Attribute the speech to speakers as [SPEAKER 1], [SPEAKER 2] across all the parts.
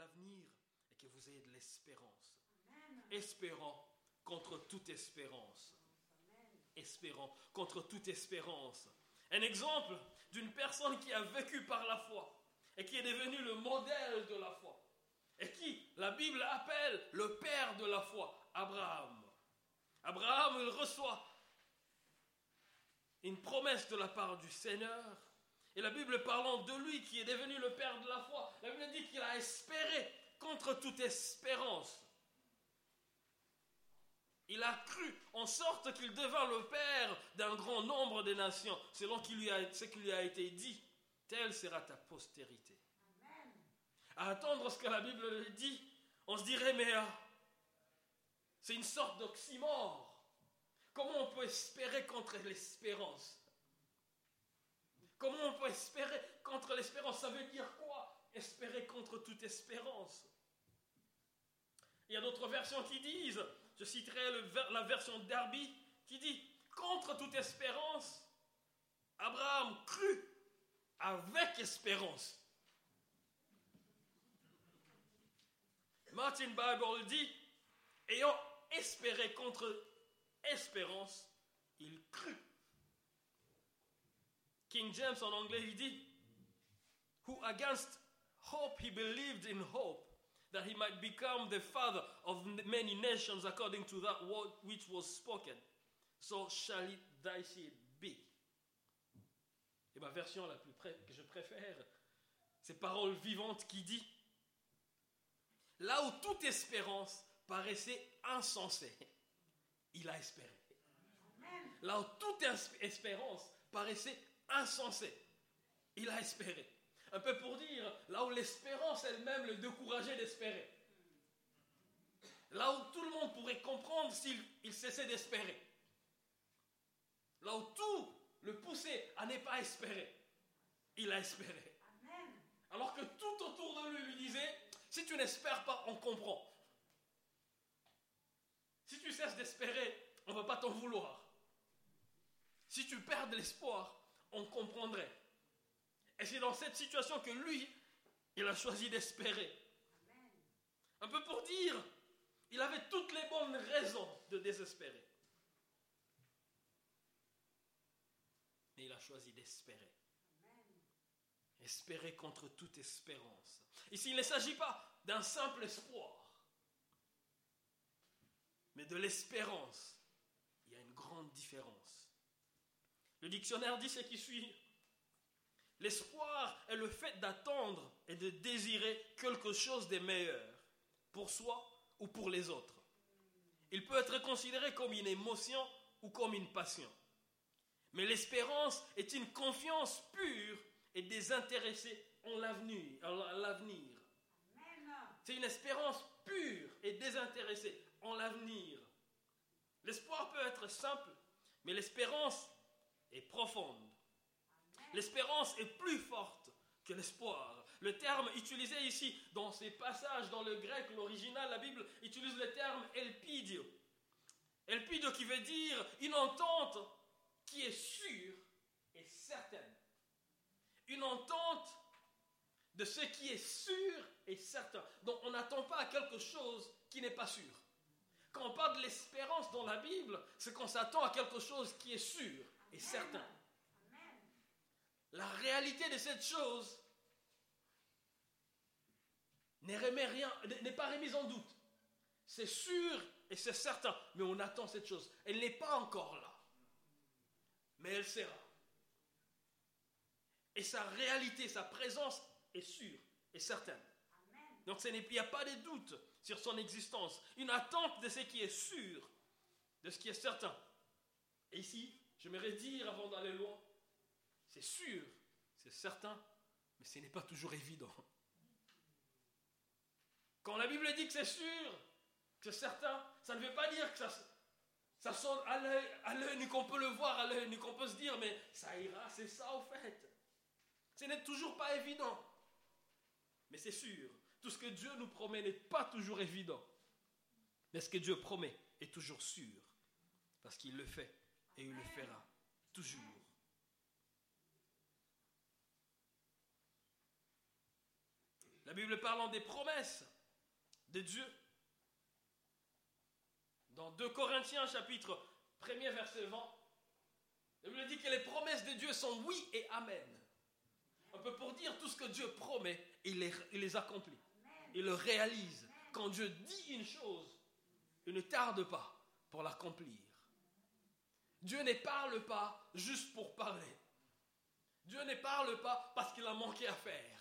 [SPEAKER 1] l'avenir et que vous ayez de l'espérance. Espérant contre toute espérance. Espérant contre toute espérance. Un exemple d'une personne qui a vécu par la foi et qui est devenu le modèle de la foi. Et qui, la Bible appelle le père de la foi, Abraham. Abraham, il reçoit une promesse de la part du Seigneur. Et la Bible parlant de lui qui est devenu le père de la foi, la Bible dit qu'il a espéré contre toute espérance. Il a cru en sorte qu'il devint le père d'un grand nombre de nations, selon ce qui lui a été dit. Telle sera ta postérité. À attendre ce que la Bible dit, on se dirait, mais euh, c'est une sorte d'oxymore. Comment on peut espérer contre l'espérance? Comment on peut espérer contre l'espérance Ça veut dire quoi? Espérer contre toute espérance. Il y a d'autres versions qui disent, je citerai la version d'Arby, qui dit, contre toute espérance, Abraham crut avec espérance. Martin Bible dit, ayant espéré contre espérance, il crut. King James en anglais, il dit, who against hope he believed in hope, that he might become the father of many nations according to that word which was spoken. So shall it thy seed be. Et ma version la plus que je préfère, c'est parole vivante qui dit Là où toute espérance paraissait insensée, il a espéré. Là où toute espérance paraissait insensée, il a espéré. Un peu pour dire, là où l'espérance elle-même le décourageait d'espérer. Là où tout le monde pourrait comprendre s'il cessait d'espérer. Là où tout le poussait à ne pas espérer, il a espéré. Alors que tout autour de lui lui disait, si tu n'espères pas, on comprend. Si tu cesses d'espérer, on ne va pas t'en vouloir. Si tu perds de l'espoir, on comprendrait. Et c'est dans cette situation que lui, il a choisi d'espérer. Un peu pour dire, il avait toutes les bonnes raisons de désespérer. Mais il a choisi d'espérer. Espérer contre toute espérance. Ici, il ne s'agit pas d'un simple espoir, mais de l'espérance. Il y a une grande différence. Le dictionnaire dit ce qui suit. L'espoir est le fait d'attendre et de désirer quelque chose de meilleur pour soi ou pour les autres. Il peut être considéré comme une émotion ou comme une passion. Mais l'espérance est une confiance pure et désintéressée en l'avenir. C'est une espérance pure et désintéressée en l'avenir. L'espoir peut être simple, mais l'espérance est profonde. L'espérance est plus forte que l'espoir. Le terme utilisé ici dans ces passages dans le grec, l'original, la Bible utilise le terme elpidio. Elpidio qui veut dire une entente qui est sûre et certaine. Une entente de ce qui est sûr et certain. Donc on n'attend pas à quelque chose qui n'est pas sûr. Quand on parle de l'espérance dans la Bible, c'est qu'on s'attend à quelque chose qui est sûr certain. La réalité de cette chose n'est pas remise en doute. C'est sûr et c'est certain, mais on attend cette chose. Elle n'est pas encore là, mais elle sera. Et sa réalité, sa présence est sûre et certaine. Donc il n'y a pas de doute sur son existence. Une attente de ce qui est sûr, de ce qui est certain. Et ici, j'aimerais dire avant d'aller loin, c'est sûr, c'est certain, mais ce n'est pas toujours évident. Quand la Bible dit que c'est sûr, que c'est certain, ça ne veut pas dire que ça, ça sonne à l'œil, ni qu'on peut le voir à l'œil, ni qu'on peut se dire, mais ça ira, c'est ça au fait. Ce n'est toujours pas évident. Mais c'est sûr, tout ce que Dieu nous promet n'est pas toujours évident. Mais ce que Dieu promet est toujours sûr. Parce qu'il le fait et il le fera toujours. La Bible parlant des promesses de Dieu. Dans 2 Corinthiens chapitre 1er verset 20, la Bible dit que les promesses de Dieu sont oui et amen. On peut pour dire tout ce que Dieu promet, il les, il les accomplit. Il le réalise. Quand Dieu dit une chose, il ne tarde pas pour l'accomplir. Dieu ne parle pas juste pour parler. Dieu ne parle pas parce qu'il a manqué à faire.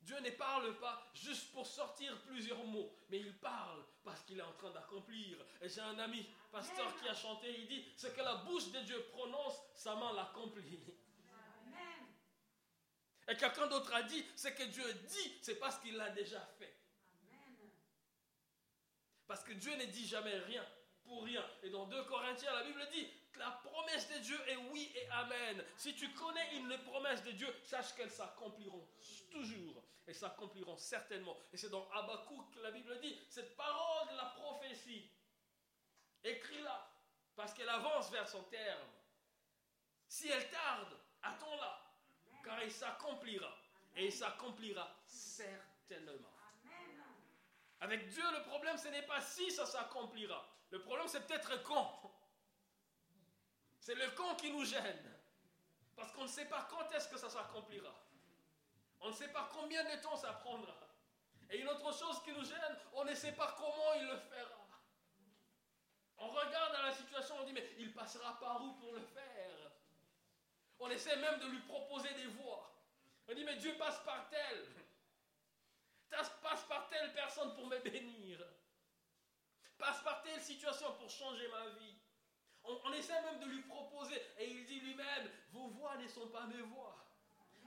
[SPEAKER 1] Dieu ne parle pas juste pour sortir plusieurs mots, mais il parle parce qu'il est en train d'accomplir. Et j'ai un ami, pasteur, qui a chanté, il dit, ce que la bouche de Dieu prononce, sa main l'accomplit. Et quelqu'un d'autre a dit, ce que Dieu dit, c'est parce qu'il l'a déjà fait. Parce que Dieu ne dit jamais rien pour rien. Et dans 2 Corinthiens, la Bible dit, la promesse de Dieu est oui et amen. Si tu connais une promesse de Dieu, sache qu'elles s'accompliront toujours. Elles s'accompliront certainement. Et c'est dans Habakkuk que la Bible dit, cette parole de la prophétie, écris-la, parce qu'elle avance vers son terme. Si elle tarde, attends-la, car elle s'accomplira. Et elle s'accomplira certainement. Avec Dieu, le problème, ce n'est pas si ça s'accomplira. Le problème, c'est peut-être quand. C'est le quand qui nous gêne. Parce qu'on ne sait pas quand est-ce que ça s'accomplira. On ne sait pas combien de temps ça prendra. Et une autre chose qui nous gêne, on ne sait pas comment il le fera. On regarde à la situation, on dit, mais il passera par où pour le faire? On essaie même de lui proposer des voies. On dit, mais Dieu passe par tel. Passe par telle personne pour me bénir. Passe par telle situation pour changer ma vie. On, essaie même de lui proposer. Et il dit lui-même, vos voix ne sont pas mes voix.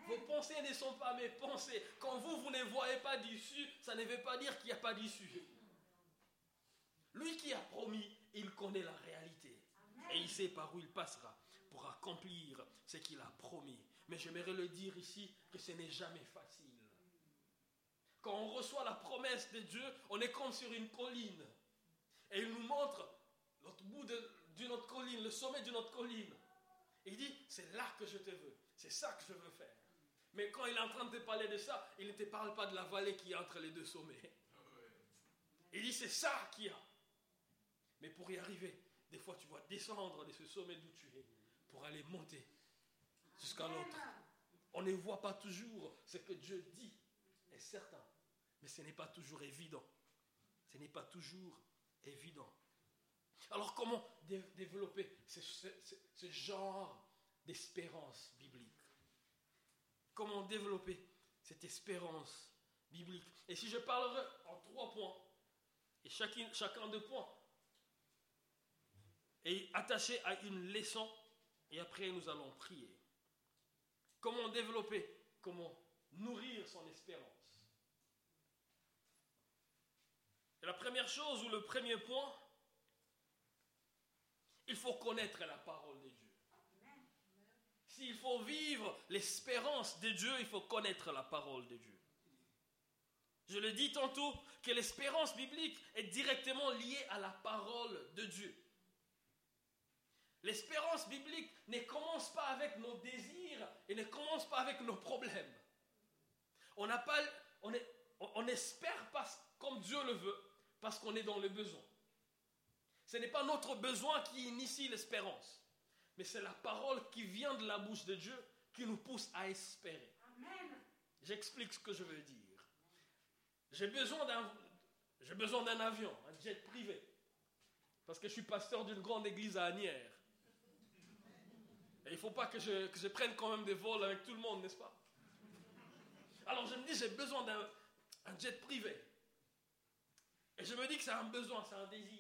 [SPEAKER 1] Vos pensées ne sont pas mes pensées. Quand vous, vous ne voyez pas d'issue, ça ne veut pas dire qu'il n'y a pas d'issue. Lui qui a promis, il connaît la réalité. Et il sait par où il passera pour accomplir ce qu'il a promis. Mais j'aimerais le dire ici que ce n'est jamais facile. Quand on reçoit la promesse de Dieu, on est comme sur une colline. Et il nous montre l'autre bout d'une autre colline, le sommet d'une autre colline. il dit, c'est là que je te veux. C'est ça que je veux faire. Mais quand il est en train de te parler de ça, il ne te parle pas de la vallée qui est entre les deux sommets. Il dit, c'est ça qu'il y a. Mais pour y arriver, des fois tu dois descendre de ce sommet d'où tu es pour aller monter jusqu'à l'autre. On ne voit pas toujours ce que Dieu dit, est certain. Mais ce n'est pas toujours évident. Ce n'est pas toujours évident. Alors comment développer ce, genre d'espérance biblique? Comment développer cette espérance biblique? Et si je parlerai en trois points, et chacun, chacun de points est attaché à une leçon, et après nous allons prier. Comment développer, comment nourrir son espérance? La première chose ou le premier point, il faut connaître la parole de Dieu. S'il faut vivre l'espérance de Dieu, il faut connaître la parole de Dieu. Je le dis tantôt que l'espérance biblique est directement liée à la parole de Dieu. L'espérance biblique ne commence pas avec nos désirs et ne commence pas avec nos problèmes. On pas, on, on pas comme Dieu le veut parce qu'on est dans le besoin. Ce n'est pas notre besoin qui initie l'espérance, mais c'est la parole qui vient de la bouche de Dieu qui nous pousse à espérer. J'explique ce que je veux dire. J'ai besoin d'un, j'ai besoin d'un avion, un jet privé, parce que je suis pasteur d'une grande église à Agnières. Et il ne faut pas que je, que je prenne quand même des vols avec tout le monde, n'est-ce pas? Alors je me dis, j'ai besoin d'un jet privé. Et je me dis que c'est un besoin, c'est un désir.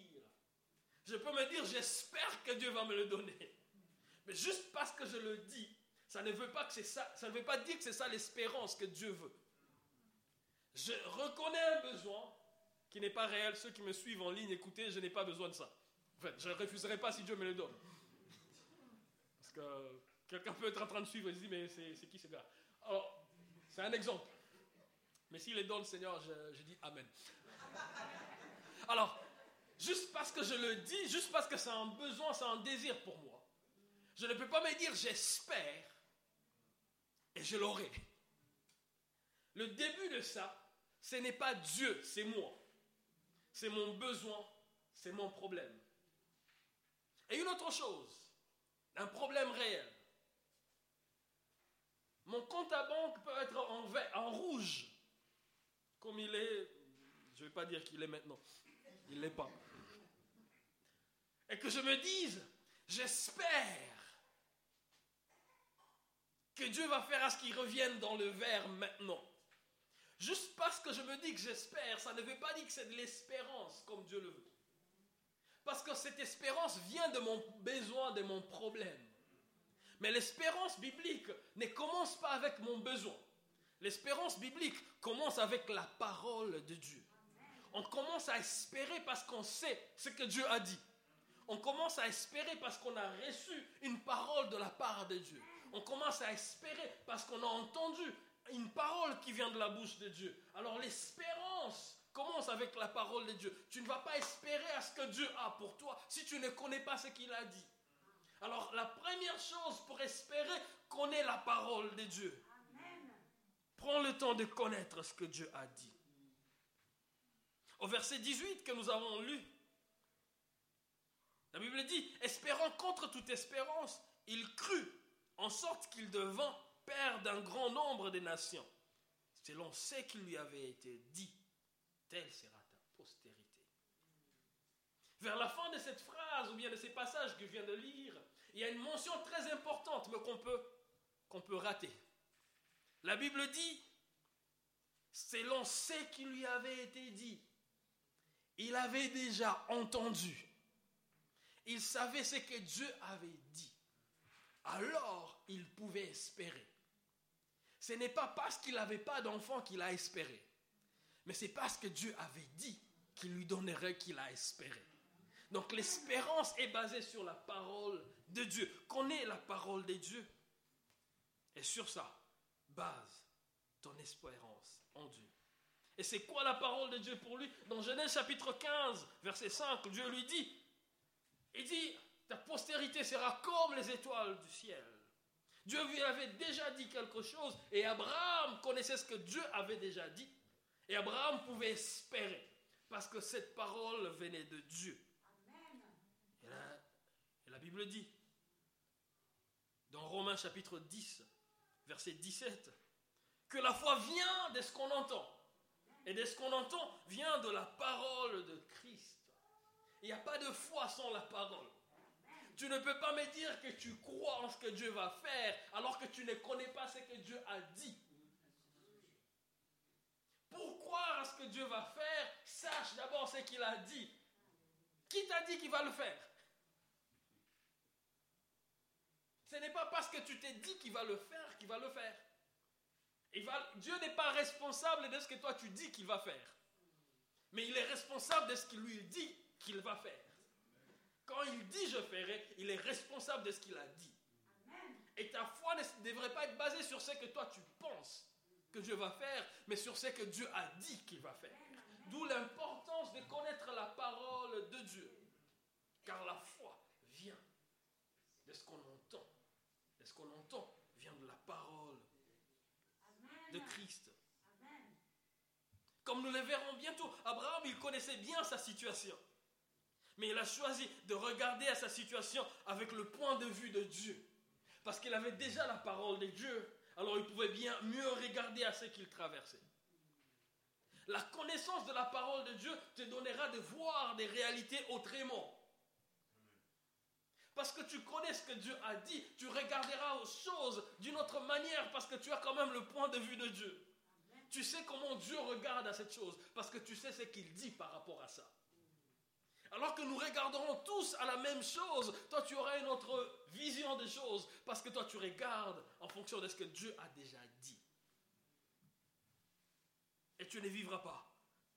[SPEAKER 1] Je peux me dire, j'espère que Dieu va me le donner. Mais juste parce que je le dis, ça ne veut pas que ça, ça ne veut pas dire que c'est ça l'espérance que Dieu veut. Je reconnais un besoin qui n'est pas réel. Ceux qui me suivent en ligne, écoutez, je n'ai pas besoin de ça. En fait, je ne refuserai pas si Dieu me le donne. Parce que quelqu'un peut être en train de suivre et se dire, mais c'est qui ce gars? Alors, c'est un exemple. Mais s'il est donne, Seigneur, je dis Amen. Alors, juste parce que je le dis, juste parce que c'est un besoin, c'est un désir pour moi, je ne peux pas me dire j'espère et je l'aurai. Le début de ça, ce n'est pas Dieu, c'est moi. C'est mon besoin, c'est mon problème. Et une autre chose, un problème réel. Mon compte à banque peut être en, en rouge, comme il est, je ne vais pas dire qu'il est maintenant, il ne l'est pas. Et que je me dise, j'espère que Dieu va faire à ce qu'il revienne dans le vert maintenant. Juste parce que je me dis que j'espère, ça ne veut pas dire que c'est de l'espérance comme Dieu le veut. Parce que cette espérance vient de mon besoin, de mon problème. Mais l'espérance biblique ne commence pas avec mon besoin. L'espérance biblique commence avec la parole de Dieu. On commence à espérer parce qu'on sait ce que Dieu a dit. On commence à espérer parce qu'on a reçu une parole de la part de Dieu. On commence à espérer parce qu'on a entendu une parole qui vient de la bouche de Dieu. Alors l'espérance commence avec la parole de Dieu. Tu ne vas pas espérer à ce que Dieu a pour toi si tu ne connais pas ce qu'il a dit. Alors la première chose pour espérer, connais la parole de Dieu. Prends le temps de connaître ce que Dieu a dit. Au verset 18 que nous avons lu, la Bible dit, espérant contre toute espérance, il crut, en sorte qu'il devint père d'un grand nombre de nations, selon ce qui lui avait été dit. Telle sera ta postérité. Vers la fin de cette phrase, ou bien de ces passages que je viens de lire, il y a une mention très importante, mais qu'on peut, qu'on peut rater. La Bible dit, selon ce qui lui avait été dit, il avait déjà entendu. Il savait ce que Dieu avait dit. Alors, il pouvait espérer. Ce n'est pas parce qu'il n'avait pas d'enfant qu'il a espéré, mais c'est parce que Dieu avait dit qu'il lui donnerait qu'il a espéré. Donc l'espérance est basée sur la parole de Dieu. Connais la parole de Dieu. Et sur ça, base ton espérance en Dieu. Et c'est quoi la parole de Dieu pour lui? Dans Genèse chapitre 15, verset 5, Dieu lui dit, il dit, ta postérité sera comme les étoiles du ciel. Dieu lui avait déjà dit quelque chose et Abraham connaissait ce que Dieu avait déjà dit. Et Abraham pouvait espérer parce que cette parole venait de Dieu. Et la, Bible dit, dans Romains chapitre 10, verset 17, que la foi vient de ce qu'on entend. Et de ce qu'on entend vient de la parole de Christ. Il n'y a pas de foi sans la parole. Tu ne peux pas me dire que tu crois en ce que Dieu va faire alors que tu ne connais pas ce que Dieu a dit. Pour croire à ce que Dieu va faire, sache d'abord ce qu'il a dit. Qui t'a dit qu'il va le faire? Ce n'est pas parce que tu t'es dit qu'il va le faire qu'il va le faire. Dieu n'est pas responsable de ce que toi tu dis qu'il va faire. Mais il est responsable de ce qu'il lui dit qu'il va faire. Quand il dit je ferai, il est responsable de ce qu'il a dit. Et ta foi ne devrait pas être basée sur ce que toi tu penses que Dieu va faire, mais sur ce que Dieu a dit qu'il va faire. D'où l'importance de connaître la parole de Dieu. Car la foi vient de ce qu'on entend. Et ce qu'on entend vient de la parole de Christ. Comme nous le verrons bientôt, Abraham, il connaissait bien sa situation. Mais il a choisi de regarder à sa situation avec le point de vue de Dieu. Parce qu'il avait déjà la parole de Dieu. Alors il pouvait bien mieux regarder à ce qu'il traversait. La connaissance de la parole de Dieu te donnera de voir des réalités autrement. Parce que tu connais ce que Dieu a dit, tu regarderas aux choses d'une autre manière parce que tu as quand même le point de vue de Dieu. Tu sais comment Dieu regarde à cette chose parce que tu sais ce qu'il dit par rapport à ça. Alors que nous regarderons tous à la même chose, toi tu auras une autre vision des choses parce que toi tu regardes en fonction de ce que Dieu a déjà dit. Et tu ne vivras pas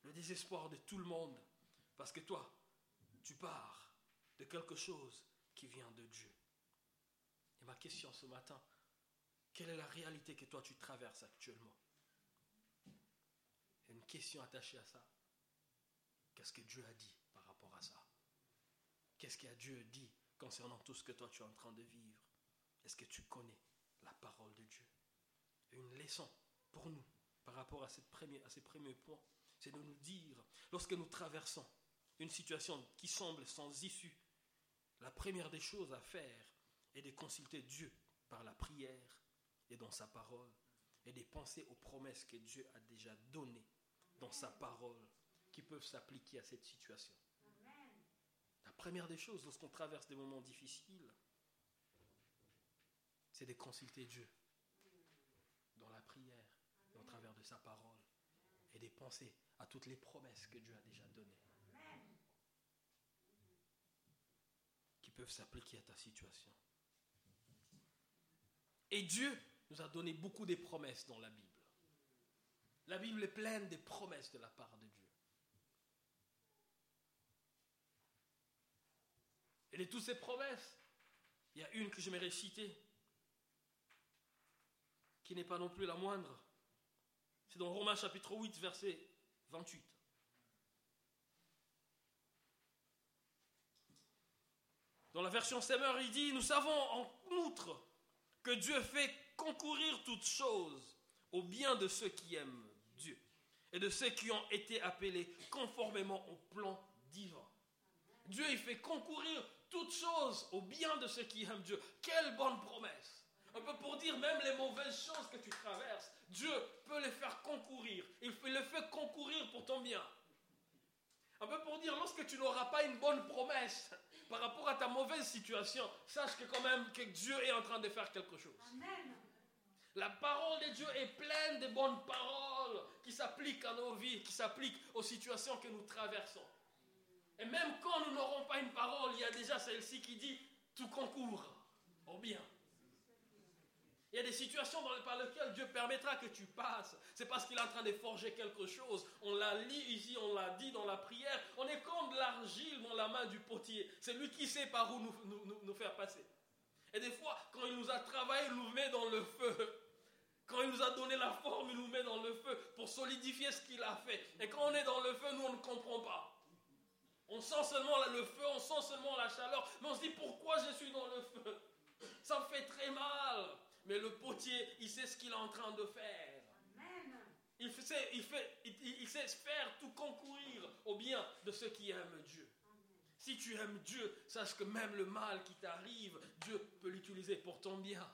[SPEAKER 1] le désespoir de tout le monde parce que toi, tu pars de quelque chose qui vient de Dieu. Et ma question ce matin, quelle est la réalité que toi tu traverses actuellement? Une question attachée à ça. Qu'est-ce que Dieu a dit Qu'est-ce que Dieu dit concernant tout ce que toi tu es en train de vivre? Est-ce que tu connais la parole de Dieu? Une leçon pour nous par rapport à, cette première, à ces premiers points, c'est de nous dire, lorsque nous traversons une situation qui semble sans issue, la première des choses à faire est de consulter Dieu par la prière et dans sa parole, et de penser aux promesses que Dieu a déjà données dans sa parole qui peuvent s'appliquer à cette situation. La première des choses lorsqu'on traverse des moments difficiles, c'est de consulter Dieu dans la prière au travers de sa parole et de penser à toutes les promesses que Dieu a déjà données peuvent s'appliquer à ta situation. Et Dieu nous a donné beaucoup de promesses dans la Bible. La Bible est pleine de promesses de la part de Dieu. Et de toutes ces promesses, il y a une que j'aimerais citer, qui n'est pas non plus la moindre. C'est dans Romains chapitre 8, verset 28. Dans la version Semmer, il dit, nous savons en outre que Dieu fait concourir toutes choses au bien de ceux qui aiment Dieu et de ceux qui ont été appelés conformément au plan divin. Dieu, il fait concourir toutes choses au bien de ceux qui aiment Dieu. Quelle bonne promesse. Un peu pour dire même les mauvaises choses que tu traverses, Dieu peut les faire concourir. Il les fait concourir pour ton bien. Un peu pour dire, lorsque tu n'auras pas une bonne promesse par rapport à ta mauvaise situation, sache que quand même que Dieu est en train de faire quelque chose. La parole de Dieu est pleine de bonnes paroles qui s'appliquent à nos vies, qui s'appliquent aux situations que nous traversons. Et même quand nous n'aurons pas une parole, il y a déjà celle-ci qui dit tout concourt au bien. Il y a des situations par lesquelles Dieu permettra que tu passes. C'est parce qu'il est en train de forger quelque chose. On l'a lu ici, on l'a dit dans la prière. On est comme de l'argile dans la main du potier. C'est lui qui sait par où nous, nous, faire passer. Et des fois, quand il nous a travaillé, il nous met dans le feu. Quand il nous a donné la forme, il nous met dans le feu pour solidifier ce qu'il a fait. Et quand on est dans le feu, nous, on ne comprend pas. On sent seulement le feu, on sent seulement la chaleur, mais on se dit pourquoi je suis dans le feu? Ça me fait très mal. Mais le potier, il sait ce qu'il est en train de faire. Il sait, il, fait, il, sait faire tout concourir au bien de ceux qui aiment Dieu. Si tu aimes Dieu, sache que même le mal qui t'arrive, Dieu peut l'utiliser pour ton bien.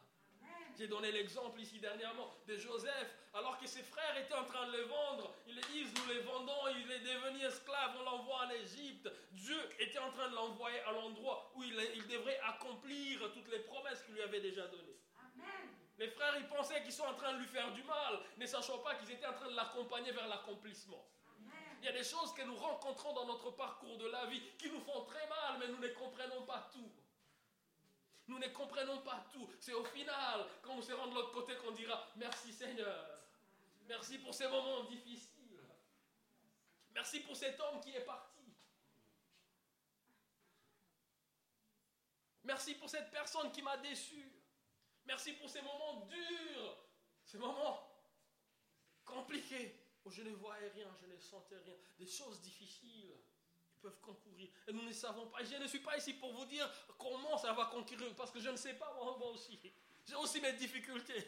[SPEAKER 1] J'ai donné l'exemple ici dernièrement de Joseph, alors que ses frères étaient en train de le vendre. Ils le disent, nous les vendons, il est devenu esclave, on l'envoie en Égypte. Dieu était en train de l'envoyer à l'endroit où il, il devrait accomplir toutes les promesses qu'il lui avait déjà données. Les frères, ils pensaient qu'ils sont en train de lui faire du mal, ne sachant pas qu'ils étaient en train de l'accompagner vers l'accomplissement. Il y a des choses que nous rencontrons dans notre parcours de la vie qui nous font très mal, mais nous ne comprenons pas tout. Nous ne comprenons pas tout. C'est au final, quand on se rend de l'autre côté, qu'on dira Merci Seigneur. Merci pour ces moments difficiles. Merci pour cet homme qui est parti. Merci pour cette personne qui m'a déçu. Merci pour ces moments durs, ces moments compliqués où je ne voyais rien, je ne sentais rien, des choses difficiles qui peuvent concourir. Et nous ne savons pas. je ne suis pas ici pour vous dire comment ça va concourir, parce que je ne sais pas moi, aussi. J'ai aussi mes difficultés.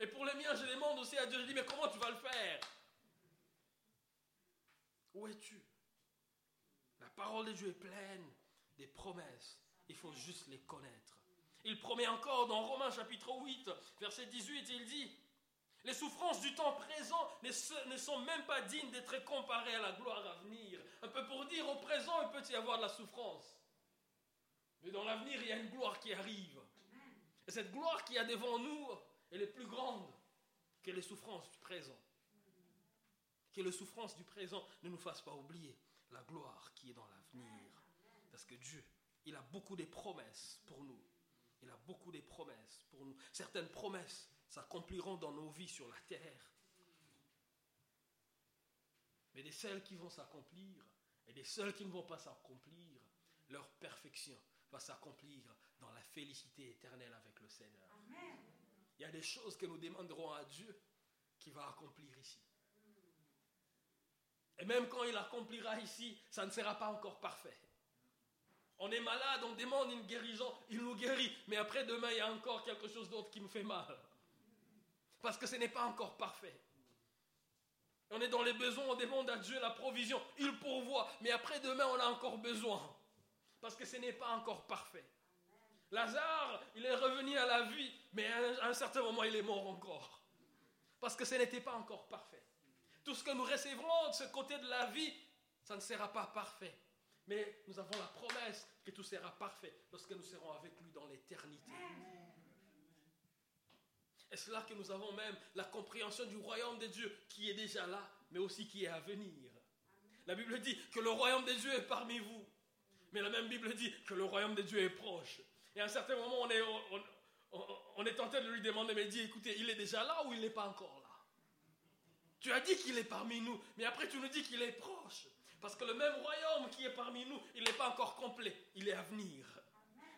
[SPEAKER 1] Et pour les miens, je demande aussi à Dieu, je dis, mais comment tu vas le faire? Où es-tu? La parole de Dieu est pleine des promesses. Il faut juste les connaître. Il promet encore dans Romains chapitre 8, verset 18, il dit, les souffrances du temps présent ne, sont même pas dignes d'être comparées à la gloire à venir. Un peu pour dire, au présent, il peut y avoir de la souffrance. Mais dans l'avenir, il y a une gloire qui arrive. Et cette gloire qui a devant nous, elle est plus grande que les souffrances du présent. Que les souffrances du présent ne nous fassent pas oublier la gloire qui est dans l'avenir. Parce que Dieu, il a beaucoup de promesses pour nous. Il a beaucoup de promesses pour nous. Certaines promesses s'accompliront dans nos vies sur la terre. Mais des celles qui vont s'accomplir et des celles qui ne vont pas s'accomplir, leur perfection va s'accomplir dans la félicité éternelle avec le Seigneur. Il y a des choses que nous demanderons à Dieu qui va accomplir ici. Et même quand il accomplira ici, ça ne sera pas encore parfait. On est malade, on demande une guérison, il nous guérit. Mais après demain, il y a encore quelque chose d'autre qui nous fait mal. Parce que ce n'est pas encore parfait. On est dans les besoins, on demande à Dieu la provision. Il pourvoit. Mais après demain, on a encore besoin. Parce que ce n'est pas encore parfait. Lazare, il est revenu à la vie, mais à un certain moment, il est mort encore. Parce que ce n'était pas encore parfait. Tout ce que nous recevrons de ce côté de la vie, ça ne sera pas parfait. Mais nous avons la promesse que tout sera parfait lorsque nous serons avec lui dans l'éternité. Est-ce là que nous avons même la compréhension du royaume de Dieu qui est déjà là, mais aussi qui est à venir? La Bible dit que le royaume de Dieu est parmi vous. Mais la même Bible dit que le royaume de Dieu est proche. Et à un certain moment, on est, on, est tenté de lui demander, mais dit, écoutez, il est déjà là ou il n'est pas encore là? Tu as dit qu'il est parmi nous, mais après tu nous dis qu'il est proche. Parce que le même royaume qui est parmi nous, il n'est pas encore complet, il est à venir.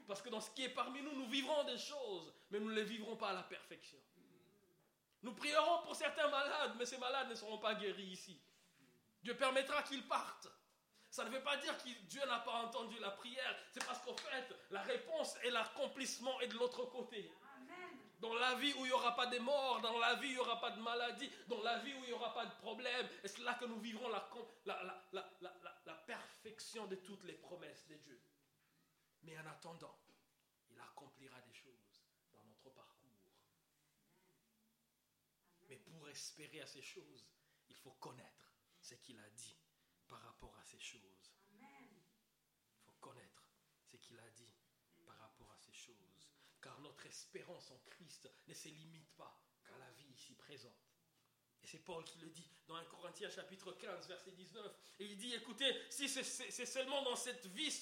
[SPEAKER 1] Parce que dans ce qui est parmi nous, nous vivrons des choses, mais nous ne les vivrons pas à la perfection. Nous prierons pour certains malades, mais ces malades ne seront pas guéris ici. Dieu permettra qu'ils partent. Ça ne veut pas dire que Dieu n'a pas entendu la prière. C'est parce qu'en fait, la réponse et l'accomplissement est de l'autre côté. Dans la vie où il n'y aura pas de mort, dans la vie où il n'y aura pas de maladie, dans la vie où il n'y aura pas de problème, et c'est là que nous vivrons la, la perfection de toutes les promesses de Dieu. Mais en attendant, il accomplira des choses dans notre parcours. Mais pour espérer à ces choses, il faut connaître ce qu'il a dit par rapport à ces choses. Il faut connaître ce qu'il a dit par rapport à ces choses. Car notre espérance en Christ ne se limite pas qu'à la vie ici présente. Et c'est Paul qui le dit dans 1 Corinthiens chapitre 15, verset 19. Et il dit, écoutez, si c'est seulement dans cette vie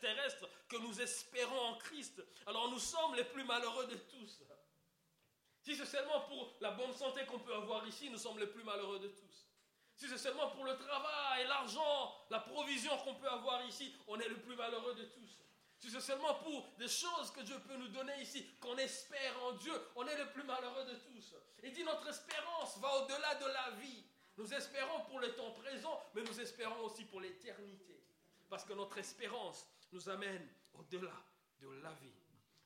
[SPEAKER 1] terrestre que nous espérons en Christ, alors nous sommes les plus malheureux de tous. Si c'est seulement pour la bonne santé qu'on peut avoir ici, nous sommes les plus malheureux de tous. Si c'est seulement pour le travail, l'argent, la provision qu'on peut avoir ici, on est le plus malheureux de tous. C'est seulement pour des choses que Dieu peut nous donner ici, qu'on espère en Dieu, on est le plus malheureux de tous. Il dit notre espérance va au-delà de la vie. Nous espérons pour le temps présent, mais nous espérons aussi pour l'éternité. Parce que notre espérance nous amène au-delà de la vie.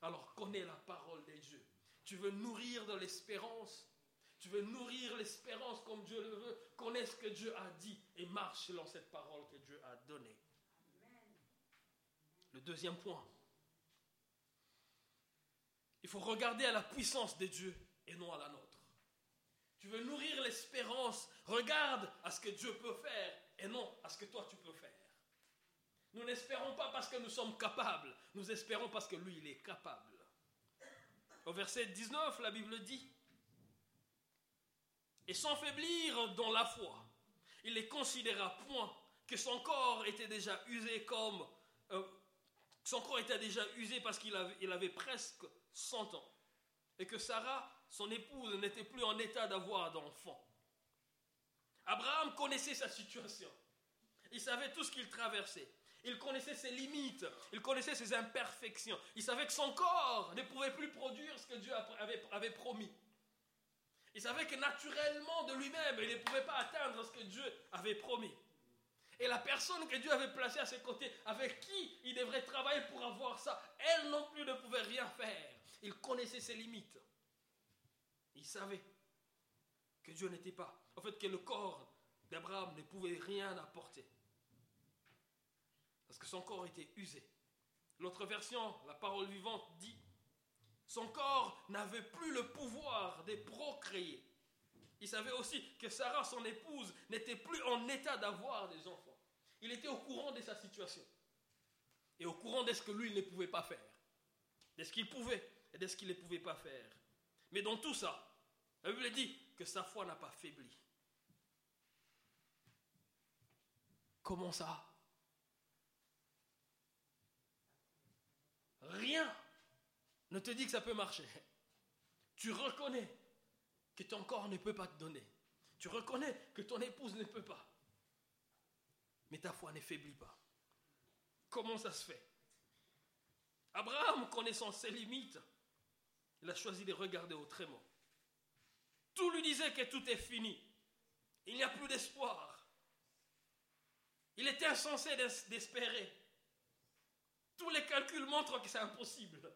[SPEAKER 1] Alors connais la parole de Dieu. Tu veux nourrir de l'espérance? Tu veux nourrir l'espérance comme Dieu le veut, connais ce que Dieu a dit et marche selon cette parole que Dieu a donnée. Le deuxième point, il faut regarder à la puissance de Dieu et non à la nôtre. Tu veux nourrir l'espérance, regarde à ce que Dieu peut faire et non à ce que toi tu peux faire. Nous n'espérons pas parce que nous sommes capables, nous espérons parce que lui, il est capable. Au verset 19, la Bible dit, et sans faiblir dans la foi. Il ne considéra point que son corps était déjà usé comme... Euh, son corps était déjà usé parce qu'il avait, presque 100 ans. Et que Sarah, son épouse, n'était plus en état d'avoir d'enfant. Abraham connaissait sa situation. Il savait tout ce qu'il traversait. Il connaissait ses limites. Il connaissait ses imperfections. Il savait que son corps ne pouvait plus produire ce que Dieu avait, avait promis. Il savait que naturellement de lui-même, il ne pouvait pas atteindre ce que Dieu avait promis. Et la personne que Dieu avait placée à ses côtés, avec qui il devrait travailler pour avoir ça, elle non plus ne pouvait rien faire. Il connaissait ses limites. Il savait que Dieu n'était pas. En fait, que le corps d'Abraham ne pouvait rien apporter. Parce que son corps était usé. L'autre version, la parole vivante, dit son corps n'avait plus le pouvoir de procréer. Il savait aussi que Sarah, son épouse, n'était plus en état d'avoir des enfants. Il était au courant de sa situation. Et au courant de ce que lui ne pouvait pas faire. De ce qu'il pouvait et de ce qu'il ne pouvait pas faire. Mais dans tout ça, la Bible dit que sa foi n'a pas faibli. Comment ça? Rien ne te dit que ça peut marcher. Tu reconnais que ton corps ne peut pas te donner. Tu reconnais que ton épouse ne peut pas. Mais ta foi ne faiblit pas. Comment ça se fait? Abraham, connaissant ses limites, il a choisi de regarder autrement. Tout lui disait que tout est fini. Il n'y a plus d'espoir. Il était insensé d'espérer. Tous les calculs montrent que c'est impossible.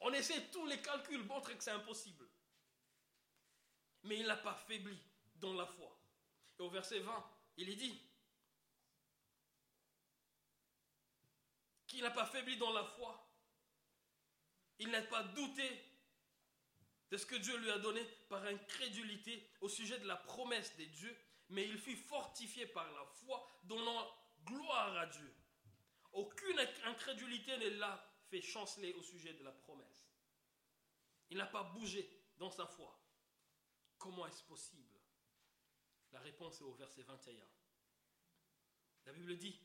[SPEAKER 1] On essaie tous les calculs, montrent que c'est impossible. Mais il n'a pas faibli dans la foi. Et au verset 20, il est dit qu'il n'a pas faibli dans la foi. Il n'a pas douté de ce que Dieu lui a donné par incrédulité au sujet de la promesse des dieux, mais il fut fortifié par la foi, donnant gloire à Dieu. Aucune incrédulité ne l'a fait chanceler au sujet de la promesse. Il n'a pas bougé dans sa foi. Comment est-ce possible La réponse est au verset 21. La Bible dit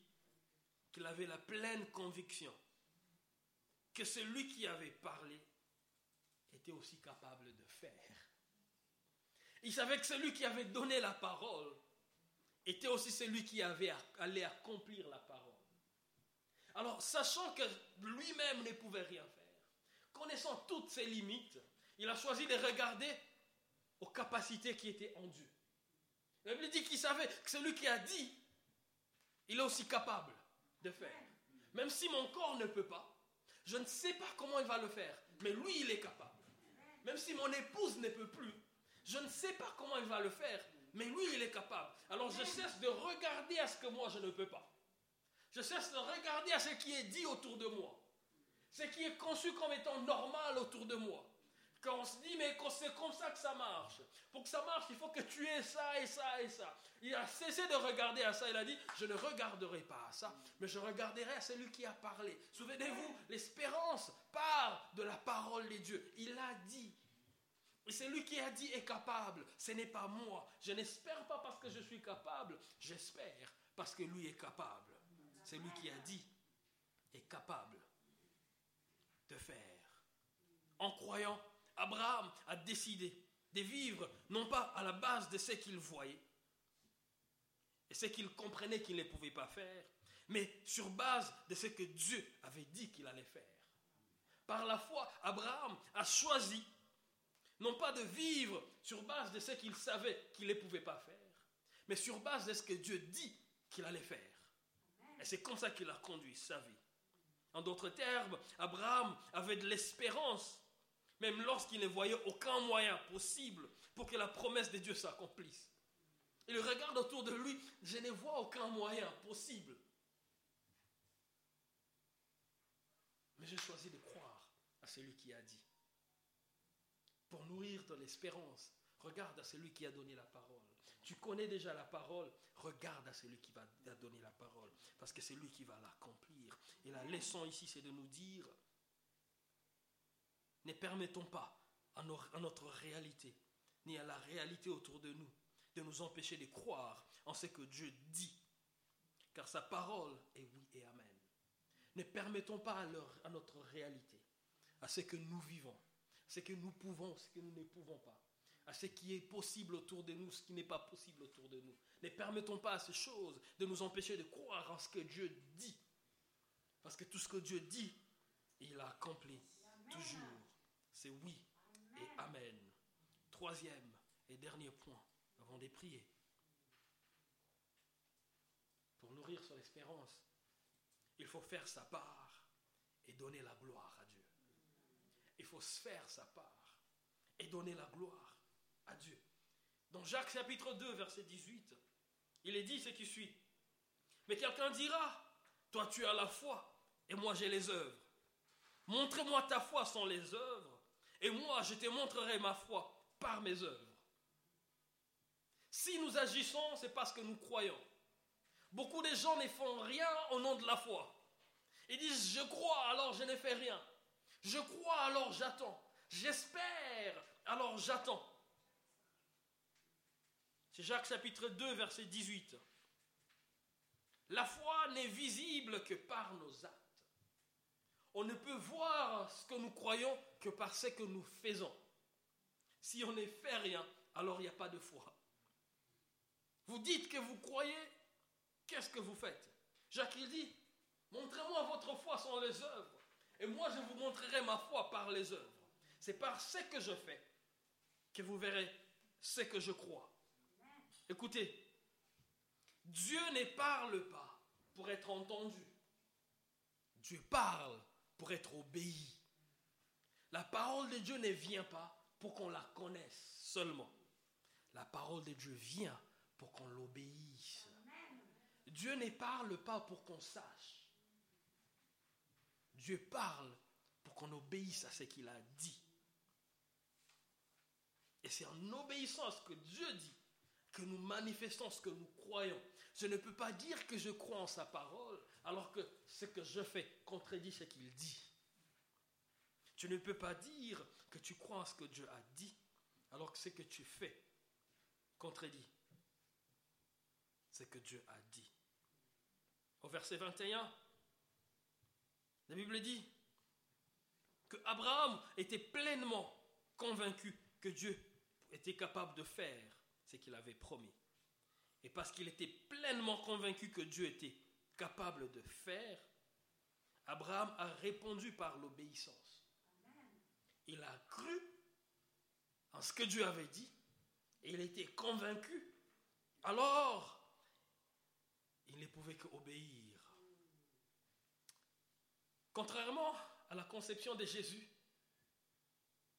[SPEAKER 1] qu'il avait la pleine conviction que celui qui avait parlé était aussi capable de faire. Il savait que celui qui avait donné la parole était aussi celui qui avait allé accomplir la parole. Alors, sachant que lui-même ne pouvait rien faire, connaissant toutes ses limites, il a choisi de regarder aux capacités qui étaient en Dieu. La Bible dit qu'il savait que celui qui a dit, il est aussi capable de faire. Même si mon corps ne peut pas, je ne sais pas comment il va le faire, mais lui, il est capable. Même si mon épouse ne peut plus, je ne sais pas comment il va le faire, mais lui, il est capable. Alors je cesse de regarder à ce que moi, je ne peux pas. Je cesse de regarder à ce qui est dit autour de moi. Ce qui est conçu comme étant normal autour de moi. Quand on se dit, mais c'est comme ça que ça marche. Pour que ça marche, il faut que tu aies ça et ça et ça. Il a cessé de regarder à ça. Il a dit, je ne regarderai pas à ça, mais je regarderai à celui qui a parlé. Souvenez-vous, l'espérance part de la parole de Dieu. Il a dit. Et celui qui a dit est capable. Ce n'est pas moi. Je n'espère pas parce que je suis capable. J'espère parce que lui est capable. Celui qui a dit est capable de faire. En croyant, Abraham a décidé de vivre non pas à la base de ce qu'il voyait et ce qu'il comprenait qu'il ne pouvait pas faire, mais sur base de ce que Dieu avait dit qu'il allait faire. Par la foi, Abraham a choisi non pas de vivre sur base de ce qu'il savait qu'il ne pouvait pas faire, mais sur base de ce que Dieu dit qu'il allait faire. Et c'est comme ça qu'il a conduit sa vie. En d'autres termes, Abraham avait de l'espérance même lorsqu'il ne voyait aucun moyen possible pour que la promesse de Dieu s'accomplisse. Il regarde autour de lui, je ne vois aucun moyen possible. Mais j'ai choisi de croire à celui qui a dit. Pour nourrir ton espérance, regarde à celui qui a donné la parole. Tu connais déjà la parole, regarde à celui qui va donner la parole, parce que c'est lui qui va l'accomplir. Et la leçon ici, c'est de nous dire, ne permettons pas à, notre réalité, ni à la réalité autour de nous, de nous empêcher de croire en ce que Dieu dit. Car sa parole est oui et amen. Ne permettons pas à, à notre réalité, à ce que nous vivons, ce que nous pouvons, ce que nous ne pouvons pas, à ce qui est possible autour de nous, ce qui n'est pas possible autour de nous. Ne permettons pas à ces choses de nous empêcher de croire en ce que Dieu dit. Parce que tout ce que Dieu dit, il a accompli toujours c'est oui et Amen. Troisième et dernier point avant de prier. Pour nourrir son espérance, il faut faire sa part et donner la gloire à Dieu. Il faut se faire sa part et donner la gloire à Dieu. Dans Jacques chapitre 2, verset 18, il est dit ce qui suit. Mais quelqu'un dira, toi tu as la foi et moi j'ai les œuvres. Montre-moi ta foi sans les œuvres et moi, je te montrerai ma foi par mes œuvres. Si nous agissons, c'est parce que nous croyons. Beaucoup de gens ne font rien au nom de la foi. Ils disent, je crois, alors je ne fais rien. Je crois, alors j'attends. J'espère, alors j'attends. C'est Jacques chapitre 2, verset 18. La foi n'est visible que par nos actes. On ne peut voir ce que nous croyons que par ce que nous faisons. Si on ne fait rien, alors il n'y a pas de foi. Vous dites que vous croyez, qu'est-ce que vous faites? Jacques il dit, montrez-moi votre foi sans les œuvres, et moi je vous montrerai ma foi par les œuvres. C'est par ce que je fais que vous verrez ce que je crois. Écoutez, Dieu ne parle pas pour être entendu. Dieu parle pour être obéi. La parole de Dieu ne vient pas pour qu'on la connaisse seulement. La parole de Dieu vient pour qu'on l'obéisse. Dieu ne parle pas pour qu'on sache. Dieu parle pour qu'on obéisse à ce qu'il a dit. Et c'est en obéissant à ce que Dieu dit que nous manifestons ce que nous croyons. Je ne peux pas dire que je crois en sa parole alors que ce que je fais contredit ce qu'il dit. Tu ne peux pas dire que tu crois en ce que Dieu a dit alors que ce que tu fais contredit ce que Dieu a dit. Au verset 21, la Bible dit que Abraham était pleinement convaincu que Dieu était capable de faire ce qu'il avait promis. Et parce qu'il était pleinement convaincu que Dieu était capable de faire, Abraham a répondu par l'obéissance. Il a cru en ce que Dieu avait dit et il était convaincu. Alors, il ne pouvait qu'obéir. Contrairement à la conception de Jésus,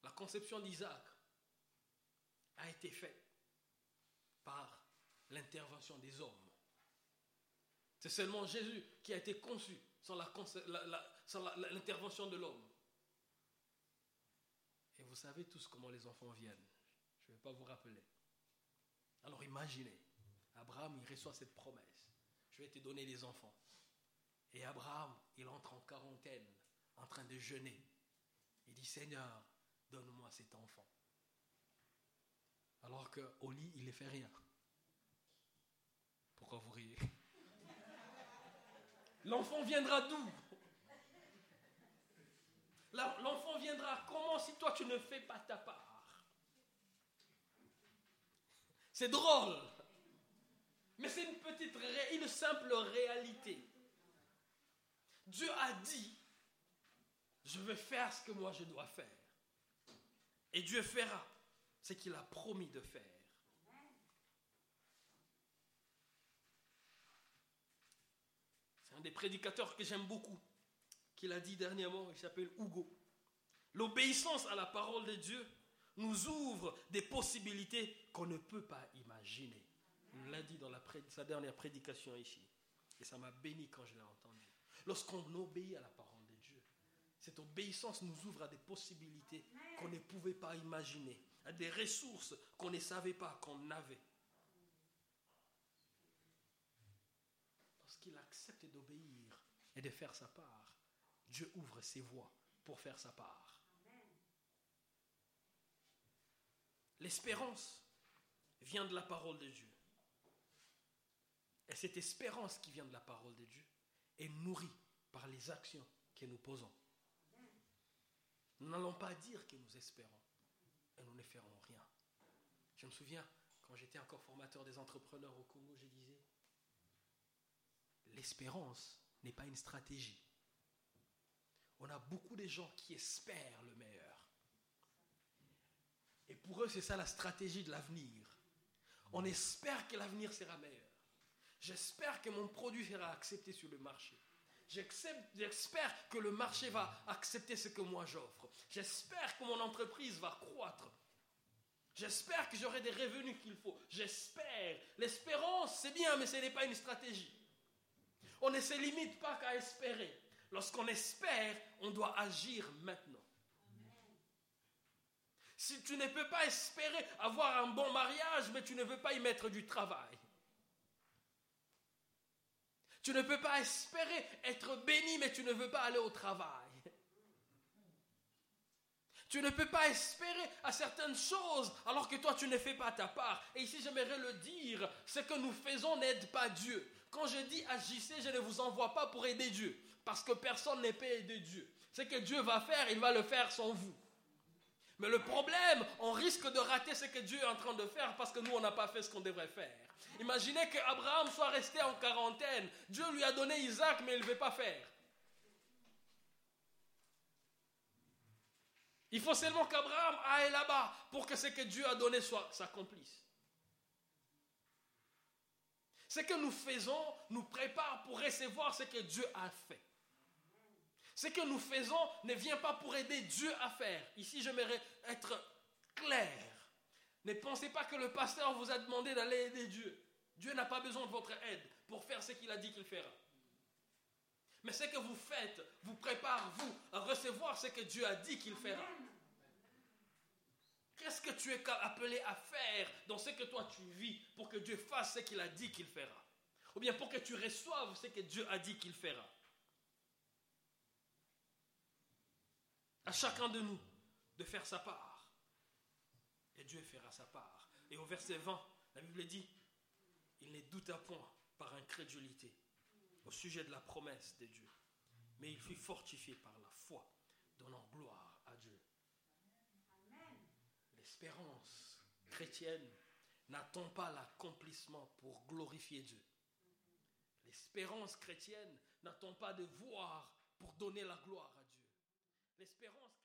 [SPEAKER 1] la conception d'Isaac a été faite par l'intervention des hommes. C'est seulement Jésus qui a été conçu sans l'intervention de l'homme. Et vous savez tous comment les enfants viennent. Je ne vais pas vous rappeler. Alors imaginez, Abraham, il reçoit cette promesse. Je vais te donner des enfants. Et Abraham, il entre en quarantaine, en train de jeûner. Il dit, Seigneur, donne-moi cet enfant. Alors qu'au lit, il ne fait rien. Pourquoi vous riez? L'enfant viendra d'où? L'enfant viendra comment si toi tu ne fais pas ta part? C'est drôle. Mais c'est une petite, une simple réalité. Dieu a dit, je vais faire ce que moi je dois faire. Et Dieu fera ce qu'il a promis de faire. C'est un des prédicateurs que j'aime beaucoup, qu'il a dit dernièrement, il s'appelle Hugo. L'obéissance à la parole de Dieu nous ouvre des possibilités qu'on ne peut pas imaginer. Il l'a dit dans sa dernière prédication ici. Et ça m'a béni quand je l'ai entendu. Lorsqu'on obéit à la parole de Dieu, cette obéissance nous ouvre à des possibilités qu'on ne pouvait pas imaginer, à des ressources qu'on ne savait pas qu'on avait. Lorsqu'il accepte d'obéir et de faire sa part, Dieu ouvre ses voies pour faire sa part. L'espérance vient de la parole de Dieu. Et cette espérance qui vient de la parole de Dieu est nourrie par les actions que nous posons. Nous n'allons pas dire que nous espérons et nous ne ferons rien. Je me souviens, quand j'étais encore formateur des entrepreneurs au Congo, je disais, l'espérance n'est pas une stratégie. On a beaucoup de gens qui espèrent le meilleur. Et pour eux, c'est ça la stratégie de l'avenir. On espère que l'avenir sera meilleur. J'espère que mon produit sera accepté sur le marché. J'espère que le marché va accepter ce que moi j'offre. J'espère que mon entreprise va croître. J'espère que j'aurai des revenus qu'il faut. J'espère. L'espérance, c'est bien, mais ce n'est pas une stratégie. On ne se limite pas qu'à espérer. Lorsqu'on espère, on doit agir maintenant. Si tu ne peux pas espérer avoir un bon mariage, mais tu ne veux pas y mettre du travail, tu ne peux pas espérer être béni, mais tu ne veux pas aller au travail. Tu ne peux pas espérer à certaines choses alors que toi tu ne fais pas ta part. Et ici j'aimerais le dire, ce que nous faisons n'aide pas Dieu. Quand je dis agissez, je ne vous envoie pas pour aider Dieu. Parce que personne ne peut aider Dieu. Ce que Dieu va faire, il va le faire sans vous. Mais le problème, on risque de rater ce que Dieu est en train de faire parce que nous, on n'a pas fait ce qu'on devrait faire. Imaginez qu'Abraham soit resté en quarantaine. Dieu lui a donné Isaac, mais il ne veut pas faire. Il faut seulement qu'Abraham aille là-bas pour que ce que Dieu a donné s'accomplisse. Ce que nous faisons nous prépare pour recevoir ce que Dieu a fait. Ce que nous faisons ne vient pas pour aider Dieu à faire. Ici, j'aimerais être clair. Ne pensez pas que le pasteur vous a demandé d'aller aider Dieu. Dieu n'a pas besoin de votre aide pour faire ce qu'il a dit qu'il fera. Mais ce que vous faites vous prépare, vous, à recevoir ce que Dieu a dit qu'il fera. Qu'est-ce que tu es appelé à faire dans ce que toi tu vis pour que Dieu fasse ce qu'il a dit qu'il fera? Ou bien pour que tu reçoives ce que Dieu a dit qu'il fera? À chacun de nous de faire sa part. Et Dieu fera sa part. Et au verset 20, la Bible dit, il n'est douta point par incrédulité au sujet de la promesse de Dieu, mais il fut fortifié par la foi, donnant gloire à Dieu. L'espérance chrétienne n'attend pas l'accomplissement pour glorifier Dieu. L'espérance chrétienne n'attend pas de voir pour donner la gloire. L'espérance